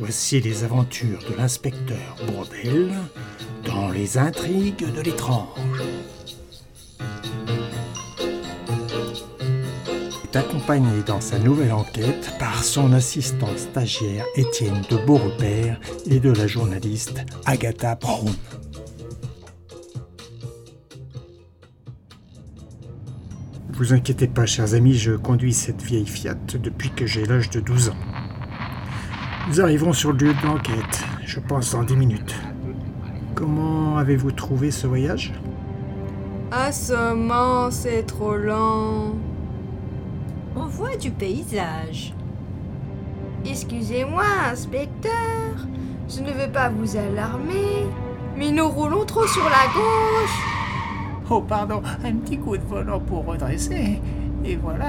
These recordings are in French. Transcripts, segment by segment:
Voici les aventures de l'inspecteur Bourdel dans les intrigues de l'étrange. est accompagné dans sa nouvelle enquête par son assistant stagiaire Étienne de Beaurepaire et de la journaliste Agatha Brown. Vous inquiétez pas, chers amis, je conduis cette vieille Fiat depuis que j'ai l'âge de 12 ans. Nous arriverons sur le lieu de l'enquête, je pense dans 10 minutes. Comment avez-vous trouvé ce voyage? Assommant, c'est trop lent. On voit du paysage. Excusez-moi, inspecteur. Je ne veux pas vous alarmer, mais nous roulons trop sur la gauche. Oh, pardon, un petit coup de volant pour redresser. Et voilà.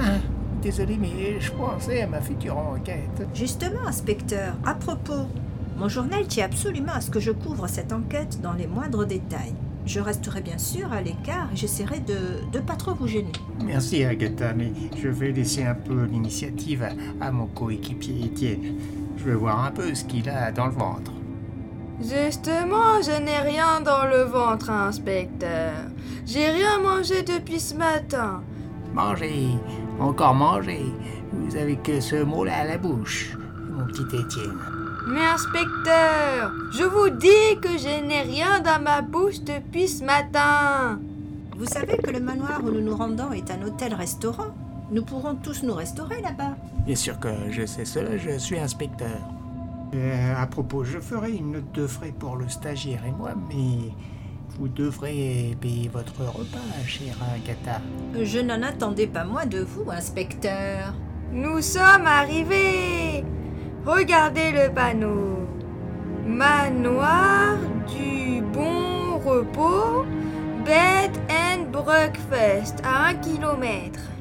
Désolé, mais je pensais à ma future enquête. Justement, inspecteur, à propos, mon journal tient absolument à ce que je couvre cette enquête dans les moindres détails. Je resterai bien sûr à l'écart et j'essaierai de ne pas trop vous gêner. Merci, Agatha, mais je vais laisser un peu l'initiative à, à mon coéquipier Étienne. Je veux voir un peu ce qu'il a dans le ventre. Justement, je n'ai rien dans le ventre, inspecteur. J'ai rien mangé depuis ce matin. Manger, encore manger. Vous avez que ce mot-là à la bouche, mon petit Étienne. Mais inspecteur, je vous dis que je n'ai rien dans ma bouche depuis ce matin. Vous savez que le manoir où nous nous rendons est un hôtel-restaurant. Nous pourrons tous nous restaurer là-bas. Bien sûr que je sais cela, je suis inspecteur. Euh, à propos, je ferai une note de frais pour le stagiaire et moi, mais vous devrez payer votre repas, chère Agatha. Je n'en attendais pas moins de vous, inspecteur. Nous sommes arrivés. Regardez le panneau. Manoir du bon repos, bed and breakfast à un kilomètre.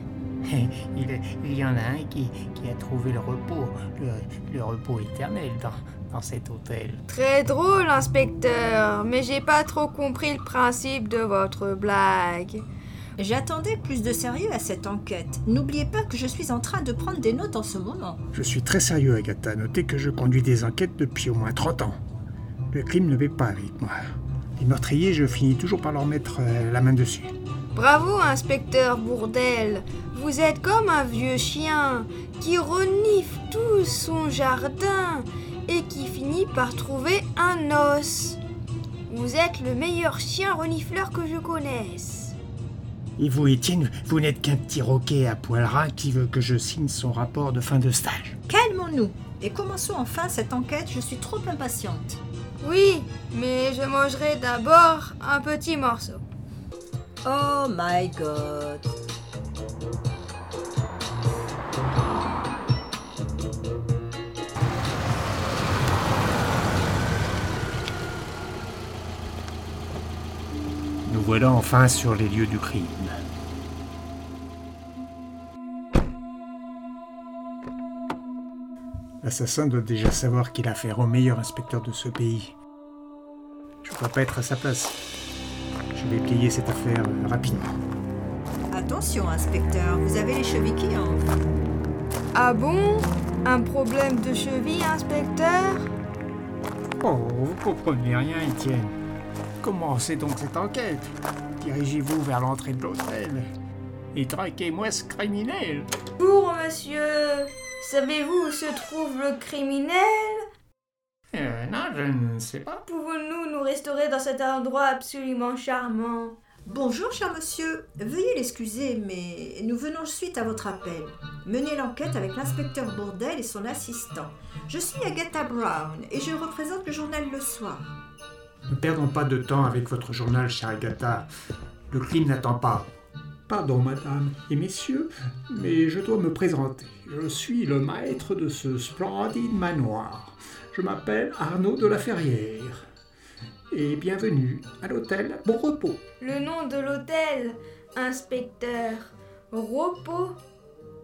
Il, il y en a un qui, qui a trouvé le repos, le, le repos éternel dans, dans cet hôtel. Très drôle, inspecteur, mais j'ai pas trop compris le principe de votre blague. J'attendais plus de sérieux à cette enquête. N'oubliez pas que je suis en train de prendre des notes en ce moment. Je suis très sérieux, Agatha. Notez que je conduis des enquêtes depuis au moins 30 ans. Le crime ne va pas avec moi. Les meurtriers, je finis toujours par leur mettre euh, la main dessus. Bravo, inspecteur Bourdel. Vous êtes comme un vieux chien qui renifle tout son jardin et qui finit par trouver un os. Vous êtes le meilleur chien renifleur que je connaisse. Et vous, Étienne, vous n'êtes qu'un petit roquet à poil ras qui veut que je signe son rapport de fin de stage. Calmons-nous et commençons enfin cette enquête. Je suis trop impatiente. Oui, mais je mangerai d'abord un petit morceau. Oh my god. Voilà enfin sur les lieux du crime. L'assassin doit déjà savoir qu'il a affaire au meilleur inspecteur de ce pays. Je ne dois pas être à sa place. Je vais plier cette affaire rapidement. Attention, inspecteur, vous avez les chevilles qui enflent. Ah bon? Un problème de cheville, inspecteur? Oh, vous comprenez rien, Étienne. Commencez donc cette enquête. Dirigez-vous vers l'entrée de l'hôtel et traquez-moi ce criminel. Pour monsieur, savez-vous où se trouve le criminel? Euh, non, je ne sais pas. Pouvons-nous nous restaurer dans cet endroit absolument charmant? Bonjour, cher monsieur. Veuillez l'excuser, mais nous venons suite à votre appel. Menez l'enquête avec l'inspecteur Bourdel et son assistant. Je suis Agatha Brown et je représente le journal Le Soir. Ne perdons pas de temps avec votre journal, chère Agatha. Le crime n'attend pas. Pardon, madame et messieurs, mais je dois me présenter. Je suis le maître de ce splendide manoir. Je m'appelle Arnaud de la Ferrière. Et bienvenue à l'hôtel Bon Repos. Le nom de l'hôtel, inspecteur. Repos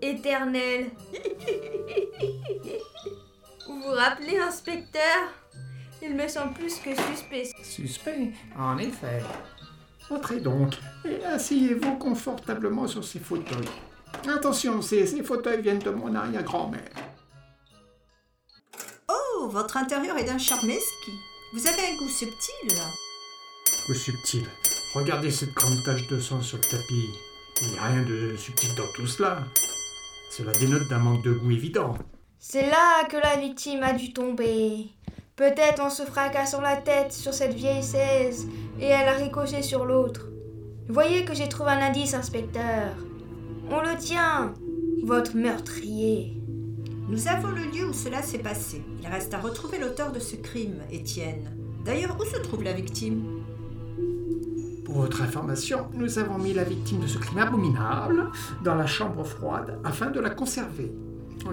éternel. vous vous rappelez, inspecteur? Il me semble plus que suspect. Suspect, en effet. Entrez donc et asseyez-vous confortablement sur ces fauteuils. Attention, ces, ces fauteuils viennent de mon arrière-grand-mère. Oh, Oh, votre intérieur est d'un charme. Vous avez un goût subtil. Goût subtil. Regardez cette grande tache de sang sur le tapis. Il n'y a rien de subtil dans tout cela. Cela dénote d'un manque de goût évident. C'est là que la victime a dû tomber. Peut-être en se fracassant la tête sur cette vieille chaise et elle a ricoché sur l'autre. Voyez que j'ai trouvé un indice, inspecteur. On le tient, votre meurtrier. Nous avons le lieu où cela s'est passé. Il reste à retrouver l'auteur de ce crime, Étienne. D'ailleurs, où se trouve la victime? Pour votre information, nous avons mis la victime de ce crime abominable dans la chambre froide afin de la conserver.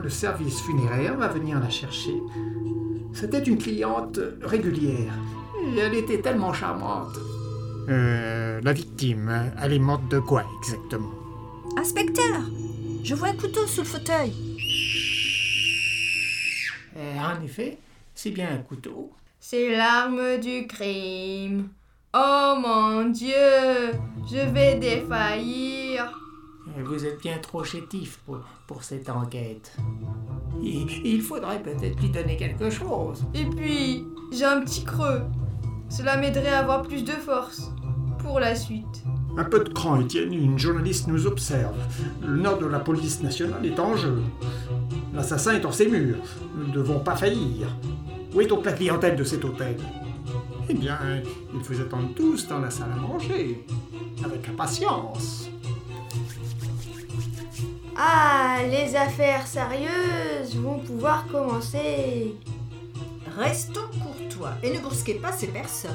Le service funéraire va venir la chercher. C'était une cliente régulière et elle était tellement charmante. Euh, la victime, elle est morte de quoi exactement? Inspecteur Je vois un couteau sous le fauteuil. Euh, En effet, c'est bien un couteau. C'est l'arme du crime. Oh mon Dieu, je vais défaillir. Euh, Vous êtes bien trop chétif pour, pour cette enquête. Il, il faudrait peut-être lui donner quelque chose. Et puis, j'ai un petit creux. Cela m'aiderait à avoir plus de force pour la suite. Un peu de cran, Étienne, une journaliste nous observe. Le nord de la police nationale est en jeu. L'assassin est en ses murs. Nous ne devons pas faillir. Où est donc la clientèle de cet hôtel? Eh bien, ils vous attendent tous dans la salle à manger. Avec impatience. Ah, les affaires sérieuses vont pouvoir commencer. Restons courtois et ne brusquez pas ces personnes.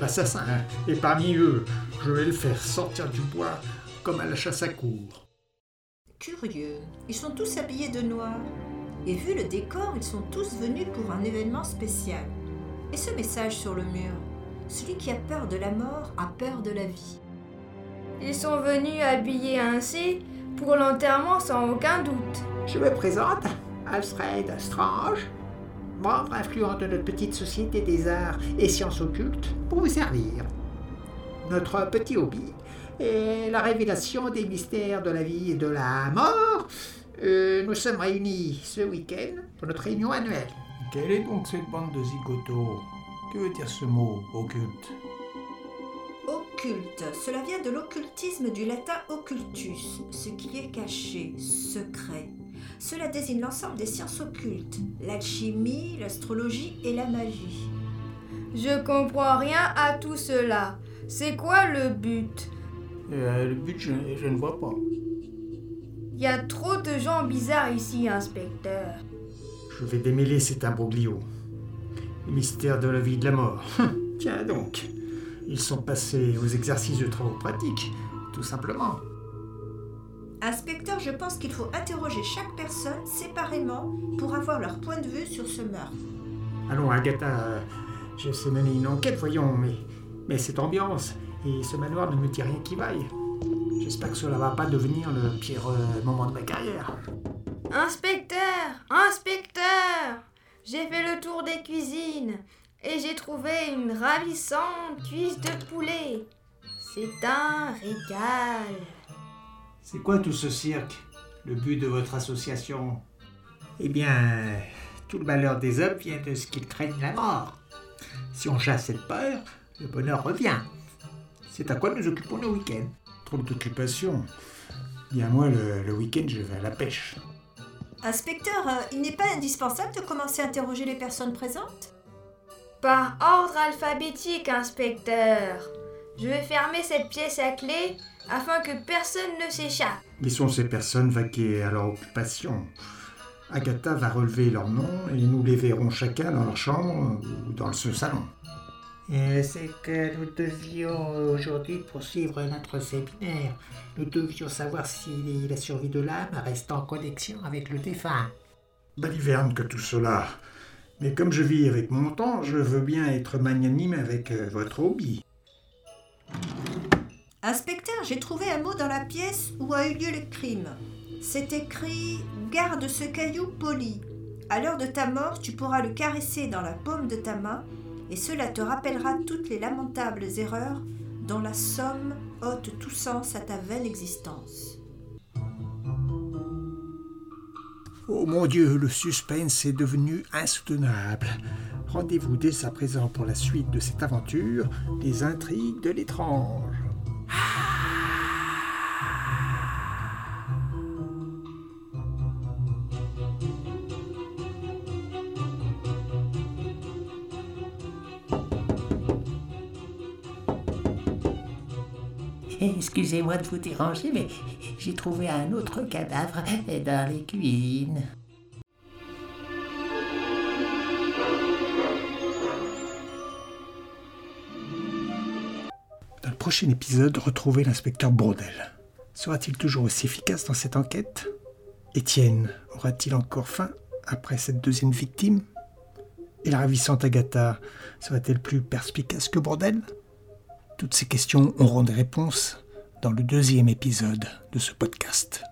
L'assassin est parmi eux. Je vais le faire sortir du bois comme à la chasse à cour. Curieux, ils sont tous habillés de noir. Et vu le décor, ils sont tous venus pour un événement spécial. Et ce message sur le mur Celui qui a peur de la mort a peur de la vie. Ils sont venus habillés ainsi pour l'enterrement sans aucun doute. Je me présente, Alfred Strange, membre influent de notre petite société des arts et sciences occultes, pour vous servir. Notre petit hobby est la révélation des mystères de la vie et de la mort. Euh, nous sommes réunis ce week-end pour notre réunion annuelle. Quelle est donc cette bande de zigotos? Que veut dire ce mot, occulte? Occulte, cela vient de l'occultisme du latin occultus, ce qui est caché, secret. Cela désigne l'ensemble des sciences occultes, l'alchimie, l'astrologie et la magie. Je comprends rien à tout cela. C'est quoi le but? Euh, Le but, je, je ne vois pas. Il y a trop de gens bizarres ici, inspecteur. Je vais démêler cet imbroglio. Les mystères de la vie et de la mort. Tiens donc. Ils sont passés aux exercices de travaux pratiques, tout simplement. Inspecteur, je pense qu'il faut interroger chaque personne séparément pour avoir leur point de vue sur ce meurtre. Allons, Agatha, euh, je sais mener une enquête, voyons, mais, mais cette ambiance et ce manoir ne me dit rien qui vaille. J'espère que cela va pas devenir le pire euh, moment de ma carrière. Inspecteur Inspecteur J'ai fait le tour des cuisines et j'ai trouvé une ravissante cuisse de poulet. C'est un régal. C'est quoi tout ce cirque Le but de votre association? Eh bien, tout le malheur des hommes vient de ce qu'ils craignent la mort. Si on chasse cette peur, le bonheur revient. C'est à quoi nous occupons nos week-ends. Trop d'occupation. Bien moi, le, le week-end, je vais à la pêche. Inspecteur, euh, il n'est pas indispensable de commencer à interroger les personnes présentes? Par ordre alphabétique, inspecteur. Je vais fermer cette pièce à clé afin que personne ne s'échappe. Laissons ces personnes vaquer à leur occupation? Agatha va relever leurs noms et nous les verrons chacun dans leur chambre ou dans ce salon. C'est que nous devions aujourd'hui poursuivre notre séminaire. Nous devions savoir si la survie de l'âme reste en connexion avec le défunt. Baliverne que tout cela. Mais comme je vis avec mon temps, je veux bien être magnanime avec euh, votre hobby. Inspecteur, j'ai trouvé un mot dans la pièce où a eu lieu le crime. C'est écrit Garde ce caillou poli. À l'heure de ta mort, tu pourras le caresser dans la paume de ta main, et cela te rappellera toutes les lamentables erreurs dont la somme ôte tout sens à ta vaine existence. Oh mon Dieu, le suspense est devenu insoutenable. Rendez-vous dès à présent pour la suite de cette aventure, les intrigues de l'étrange. Excusez-moi de vous déranger, mais j'ai trouvé un autre cadavre dans les cuisines. Dans le prochain épisode, retrouvez l'inspecteur Brodel. Sera-t-il toujours aussi efficace dans cette enquête? Étienne aura-t-il encore faim après cette deuxième victime? Et la ravissante Agatha serait-elle plus perspicace que Brodel? Toutes ces questions auront des réponses dans le deuxième épisode de ce podcast.